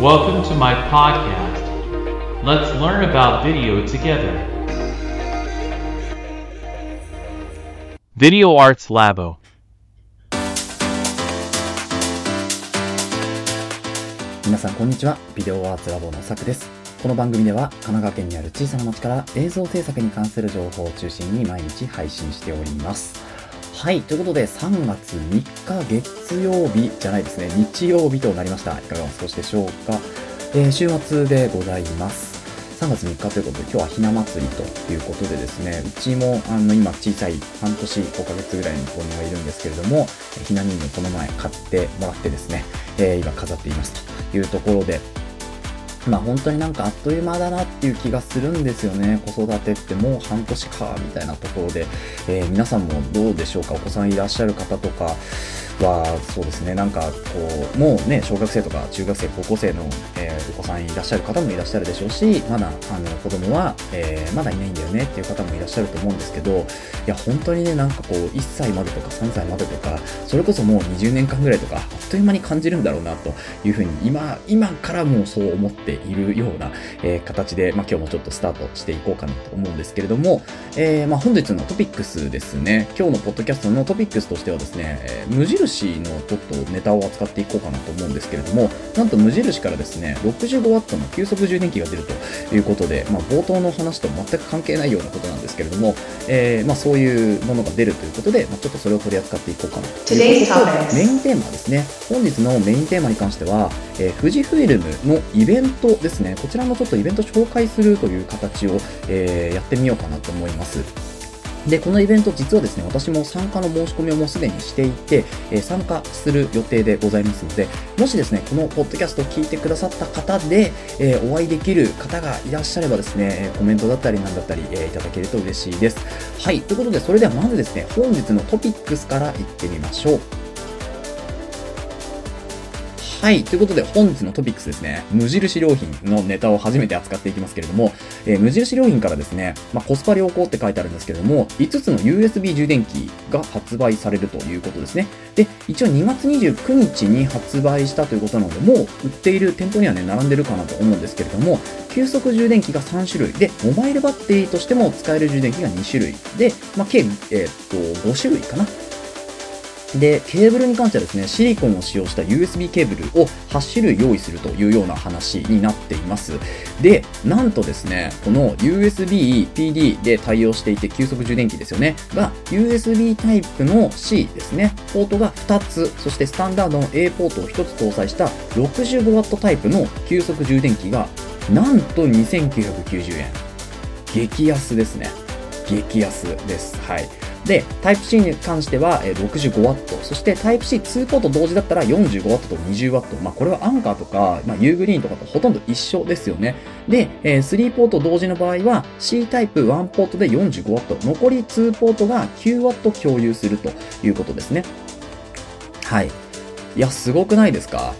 Welcome to my podcast. Let's learn about video together. Video Arts Labo. 皆さんこんにちはビデオアーツラボのさくですこの番組では神奈川県にある小さな町から映像制作に関する情報を中心に毎日配信しておりますはいということで3月3日月曜日じゃないですね。日曜日となりました。いかがお過ごしでしょうか、えー週末でございます。3月3日ということで今日はひな祭りということでですねうちもあの今小さい半年5ヶ月ぐらいの子供がいるんですけれどもひな人形この前買ってもらってですね、えー今飾っていますというところでまあ本当になんかあっという間だなっていう気がするんですよね。子育てってもう半年かみたいなところで、えー皆さんもどうでしょうか？お子さんいらっしゃる方とか。は、そうですね、なんかこう、もうね、小学生とか中学生、高校生の、えーお子さんいらっしゃる方もいらっしゃるでしょうし、まだあの子供は、えーまだいないんだよねっていう方もいらっしゃると思うんですけど、いや本当にね、なんかこう、1歳までとか3歳までとか、それこそもう20年間ぐらいとか、あっという間に感じるんだろうなというふうに、今、今からもうそう思っているような、えー形で、まあ、今日もちょっとスタートしていこうかなと思うんですけれども、えまあ、本日のトピックスですね、今日のポッドキャストのトピックスとしてはですね、え無印のちょっとネタを扱っていこうかなと思うんですけれども、なんと無印からですね、65W の急速充電器が出るということで、まあ、冒頭の話と全く関係ないようなことなんですけれども、えーまあ、そういうものが出るということで、まあ、ちょっとそれを取り扱っていこうかなということメインテーマですね。本日のメインテーマに関しては、えー富士フイルムのイベントですね。こちらのちょっとイベント紹介するという形を、えーやってみようかなと思います。で、このイベント実はですね、私も参加の申し込みをもうすでにしていて、えー参加する予定でございますので、もしですね、このポッドキャストを聞いてくださった方で、えーお会いできる方がいらっしゃればですね、コメントだったりなんだったり、えーいただけると嬉しいです。はい、ということで、それではまずですね、本日のトピックスからいってみましょう。はい。ということで、本日のトピックスですね。無印良品のネタを初めて扱っていきますけれども、えー無印良品からですね、まあ、コスパ良好って書いてあるんですけれども、5つの USB 充電器が発売されるということですね。で、一応2月29日に発売したということなので、もう売っている店舗にはね、並んでるかなと思うんですけれども、急速充電器が3種類で、モバイルバッテリーとしても使える充電器が2種類で、まあ、計、えーっと、5種類かな。で、ケーブルに関してはですね、シリコンを使用した USB ケーブルを8種類用意するというような話になっています。で、なんとですね、この USB PD で対応していて急速充電器ですよね、が USB タイプの C ですね、ポートが2つ、そしてスタンダードの A ポートを1つ搭載した 65W タイプの急速充電器が、なんと2990円。激安ですね。激安です。はい。で、Type-C に関しては 65W、そして Type-C2 ポート同時だったら 45W と 20W。まあこれはアンカーとか、まあ、ユーグリーンとかとほとんど一緒ですよね。で、えー3ポート同時の場合は C タイプ1ポートで 45W、残り2ポートが 9W 共有するということですね。はい。いや、すごくないですか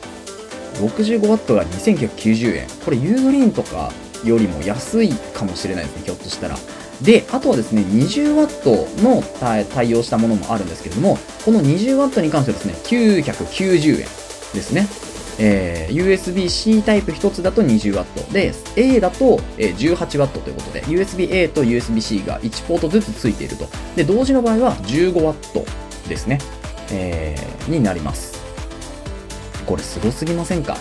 ?65W が2990円。これユーグリーンとかよりも安いかもしれないですね、ひょっとしたら。で、あとはですね、20W の対応したものもあるんですけれども、この 20W に関してはですね、990円ですね。えー USB-C タイプ1つだと 20W で、A だとえ 18W ということで、USB-A と USB-C が1ポートずつついていると。で、同時の場合は 15W ですね。えーになります。これすごすぎませんか？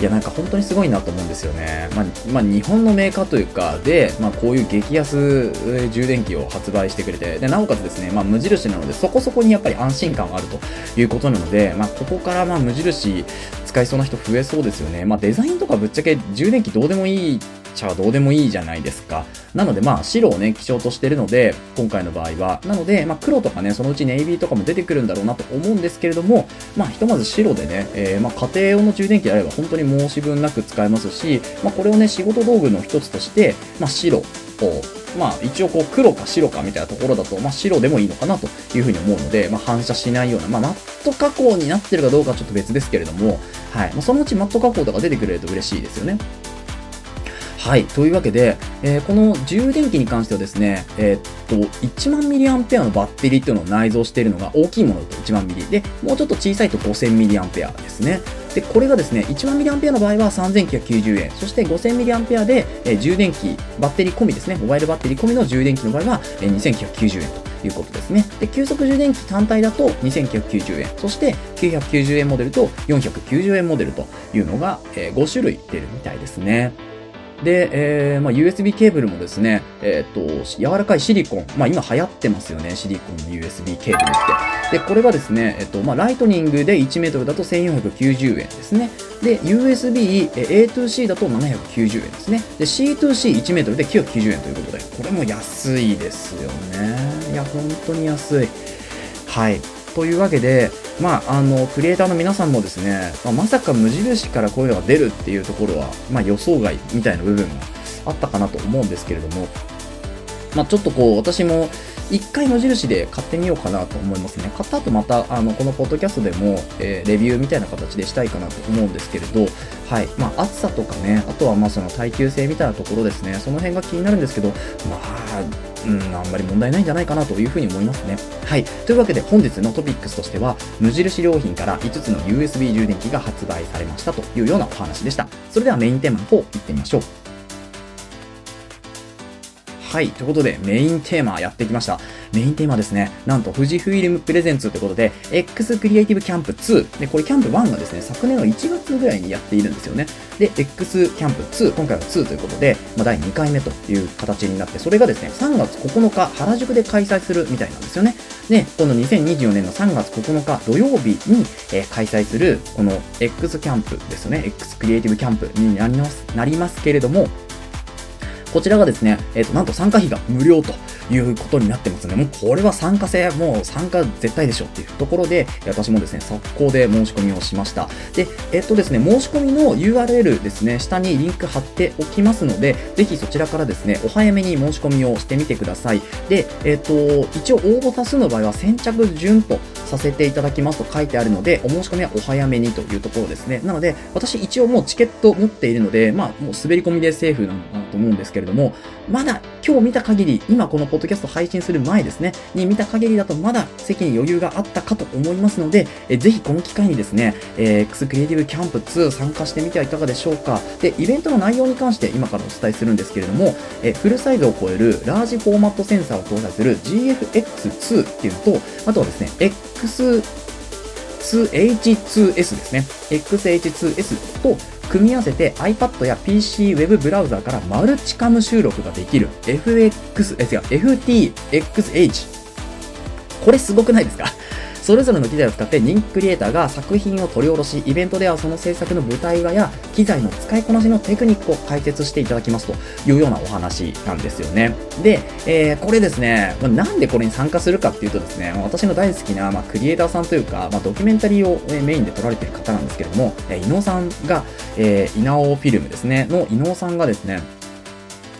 いやなんか本当にすごいなと思うんですよね。まあ、まあ、日本のメーカーというかで、まあ、こういう激安充電器を発売してくれて、でなおかつですね、まあ、無印なのでそこそこにやっぱり安心感があるということなので、まあ、ここからまあ無印使いそうな人増えそうですよね。まあ、デザインとかぶっちゃけ充電器どうでもいいちゃどうでもいいじゃないですか。なのでまあ白をね、基調としてるので、今回の場合は。なので、まあ黒とかね、そのうちネイビーとかも出てくるんだろうなと思うんですけれども、まあひとまず白でね、えーまあ家庭用の充電器であれば本当に申し分なく使えますし、まあこれをね、仕事道具の一つとして、まあ白を、まあ一応こう黒か白かみたいなところだと、まあ白でもいいのかなというふうに思うので、まあ反射しないような、まあマット加工になってるかどうかはちょっと別ですけれども、はい。まあそのうちマット加工とか出てくれると嬉しいですよね。はい。というわけで、えーこの充電器に関してはですね、えーっと、1万ミリアンペアのバッテリーっていうのを内蔵しているのが大きいものだと1万ミリ。で、もうちょっと小さいと5000ミリアンペアですね。で、これがですね、10000mAh の場合は3990円、そして 5000mAh で、えー、充電器、バッテリー込みですね、モバイルバッテリー込みの充電器の場合は、えー、2990円ということですね。で、急速充電器単体だと2990円、そして990円モデルと490円モデルというのが、えー、5種類出るみたいですね。で、えーまあ、USB ケーブルもですね、えっ、と、柔らかいシリコン。まあ、今流行ってますよね、シリコンの USB ケーブルって。で、これがですね、えっ、と、まあ、ライトニングで1メートルだと1490円ですね。で、USB A2C だと790円ですね。で、C2C1 メートルで990円ということで、これも安いですよね。いや、本当に安い。はい。というわけで、まあ、あの、クリエイターの皆さんもですね、まあ、まさか無印からこういうのが出るっていうところは、まあ、予想外みたいな部分があったかなと思うんですけれども、まあ、ちょっとこう、私も、一回無印で買ってみようかなと思いますね。買った後また、あの、このポッドキャストでも、えー、レビューみたいな形でしたいかなと思うんですけれど、はい。まあ、暑さとかね、あとはまあ、その耐久性みたいなところですね、その辺が気になるんですけど、まあ、うん、あんまり問題ないんじゃないかなというふうに思いますね。はい。というわけで本日のトピックスとしては、無印良品から5つの USB 充電器が発売されましたというようなお話でした。それではメインテーマの方、行ってみましょう。はい。ということで、メインテーマやってきました。メインテーマですね。なんと、富士フイルムプレゼンツということで、X クリエイティブキャンプ2。で、これキャンプ1がですね、昨年の1月ぐらいにやっているんですよね。で、X キャンプ2、今回は2ということで、まあ、第2回目という形になって、それがですね、3月9日、原宿で開催するみたいなんですよね。で、この2024年の3月9日土曜日に、えー、開催する、この X キャンプですよね。X クリエイティブキャンプになりますなりますけれども、こちらがですね、えっ、ー、と、なんと参加費が無料ということになってますね。もうこれは参加制、もう参加絶対でしょっていうところで、私もですね、速攻で申し込みをしました。で、えっ、ー、とですね、申し込みの URL ですね、下にリンク貼っておきますので、ぜひそちらからですね、お早めに申し込みをしてみてください。で、えっ、ー、と、一応応募多数の場合は先着順とさせていただきますと書いてあるので、お申し込みはお早めにというところですね。なので、私一応もうチケット持っているので、まあ、もう滑り込みでセーフなのかなと思うんですけれども、まだ今日見た限り、今このポッドキャスト配信する前ですね、に見た限りだとまだ席に余裕があったかと思いますので、えぜひこの機会にですね、えー、X クリエイティブキャンプ2参加してみてはいかがでしょうか。で、イベントの内容に関して今からお伝えするんですけれども、えフルサイズを超えるラージフォーマットセンサーを搭載する GFX2 っていうのと、あとはですね、X H2S ですね。XH2S と組み合わせて iPad や PC ウェブブラウザーからマルチカム収録ができる FX、え、違う、FTXH。これすごくないですか？それぞれの機材を使って人気クリエイターが作品を取り下ろし、イベントではその制作の舞台裏や機材の使いこなしのテクニックを解説していただきますというようなお話なんですよね。で、えー、これですね、まあ、なんでこれに参加するかっていうとですね、私の大好きな、まあ、クリエイターさんというか、まあ、ドキュメンタリーをメインで撮られている方なんですけども、えー、伊野さんが、えー、稲尾フィルムですね、の伊野さんがですね、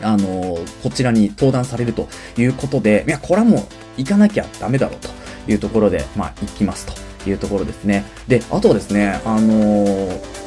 あのこちらに登壇されるということで、いや、これはもう行かなきゃダメだろうと。いうところで、まあ、行きますというところですね。で、あとはですね、あのー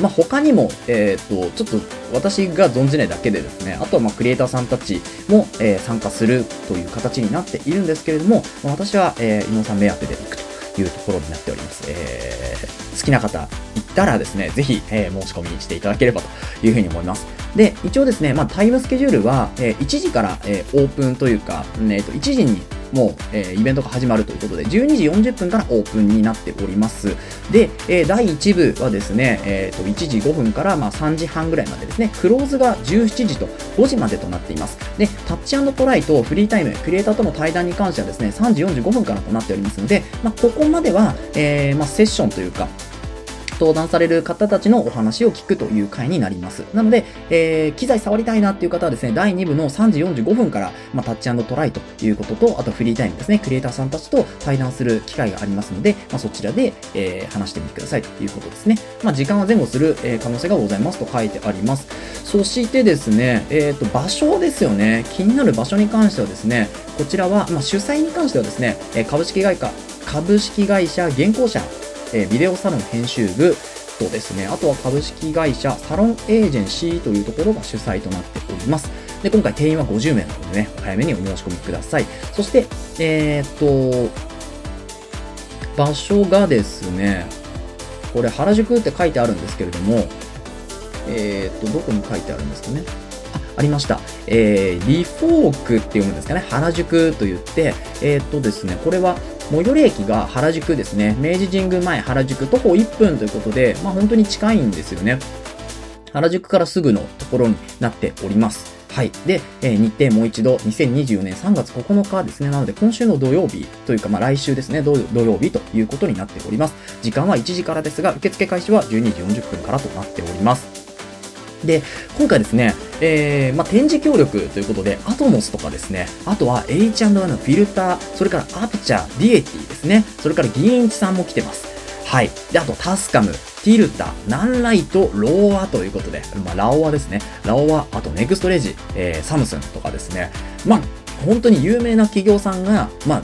まあ、他にも、えっ、ー、と、ちょっと私が存じないだけでですね、あとはまあクリエイターさんたちも、えー、参加するという形になっているんですけれども、まあ、私は、えー、伊野さん目当てで行くというところになっております。えー、好きな方行ったらですね、ぜひ、えー、申し込みしていただければというふうに思います。で、一応ですね、まあ、タイムスケジュールは、えー、1時から、えー、オープンというか、えー、と1時にもう、えー、イベントが始まるということで、12時40分からオープンになっております。で、えー、第1部はですね、えー、と1時5分からまあ3時半ぐらいまでですね、クローズが17時と5時までとなっています。で、タッチトライとフリータイム、クリエイターとの対談に関してはですね、3時45分からとなっておりますので、まあ、ここまでは、えー、まあ、セッションというか、登壇される方たちのお話を聞くという回になります。なので、えー、機材触りたいなっていう方はですね、第2部の3時45分から、まあ、タッチトライということと、あとフリータイムですね、クリエイターさんたちと対談する機会がありますので、まあ、そちらで、えー、話してみてくださいということですね。まあ、時間は前後する、えー、可能性がございますと書いてあります。そしてですね、えっ、ー、と、場所ですよね。気になる場所に関してはですね、こちらは、まあ、主催に関してはですね、株式会社、株式会社現行者えビデオサロン編集部とですね、あとは株式会社サロンエージェンシーというところが主催となっております。で、今回定員は50名なのでね、早めにお申し込みください。そして、えー、っと、場所がですね、これ原宿って書いてあるんですけれども、えー、っと、どこに書いてあるんですかね？あ、ありました。えー、リフォークって読むんですかね？原宿と言って、えー、っとですね、これは、最寄り駅が原宿ですね。明治神宮前原宿徒歩1分ということで、まあ本当に近いんですよね。原宿からすぐのところになっております。はい。で、えー、日程もう一度、2024年3月9日ですね。なので、今週の土曜日というか、まあ来週ですね土、土曜日ということになっております。時間は1時からですが、受付開始は12時40分からとなっております。で、今回ですね、えー、まあ、展示協力ということで、 Atomos とかですね、あとは H&Y のフィルター、それからアプチャー、 Deity ですね、それからギーンチさんも来てます。はい。で、あと TASCAM、 Tilta、 NANLITE、 Laowa ということで、まあ、 Laowa ですね。 Laowa、あと Nextorage、えー、サムスンとかですね。まあ、本当に有名な企業さんが、まあ、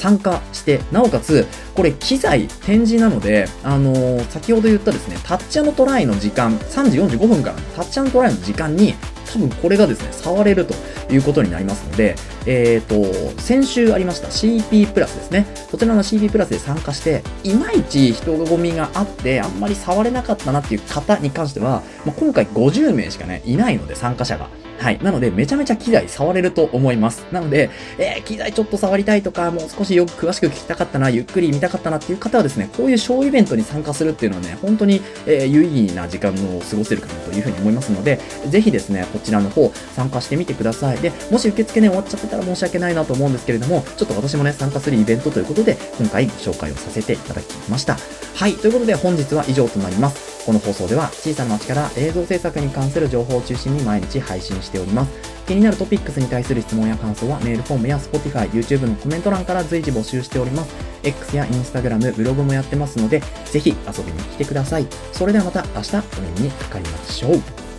参加して、なおかつ、これ機材展示なので、あのー、先ほど言ったですね、タッチャのトライの時間、3時45分からタッチャのトライの時間に、多分これがですね、触れるということになりますので、えっ、ー、と、先週ありました CP プラスですね。こちらの CP プラスで参加して、いまいち人混みがあって、あんまり触れなかったなっていう方に関しては、まあ、今回50名しかね、いないので参加者が。はい。なので、めちゃめちゃ機材触れると思います。なので、えー、機材ちょっと触りたいとか、もう少しよく詳しく聞きたかったな、ゆっくり見たかったなっていう方はですね、こういう小イベントに参加するっていうのはね、本当に、えー、有意義な時間を過ごせるかなというふうに思いますので、ぜひですね、こちらの方、参加してみてください。で、もし受付ね、終わっちゃってたら申し訳ないなと思うんですけれども、ちょっと私もね、参加するイベントということで、今回ご紹介をさせていただきました。はい、ということで本日は以上となります。この放送では小さな町から映像制作に関する情報を中心に毎日配信しております。気になるトピックスに対する質問や感想はメールフォームや Spotify、YouTube のコメント欄から随時募集しております。X や Instagram、ブログもやってますので、ぜひ遊びに来てください。それではまた明日お目にかかりましょう。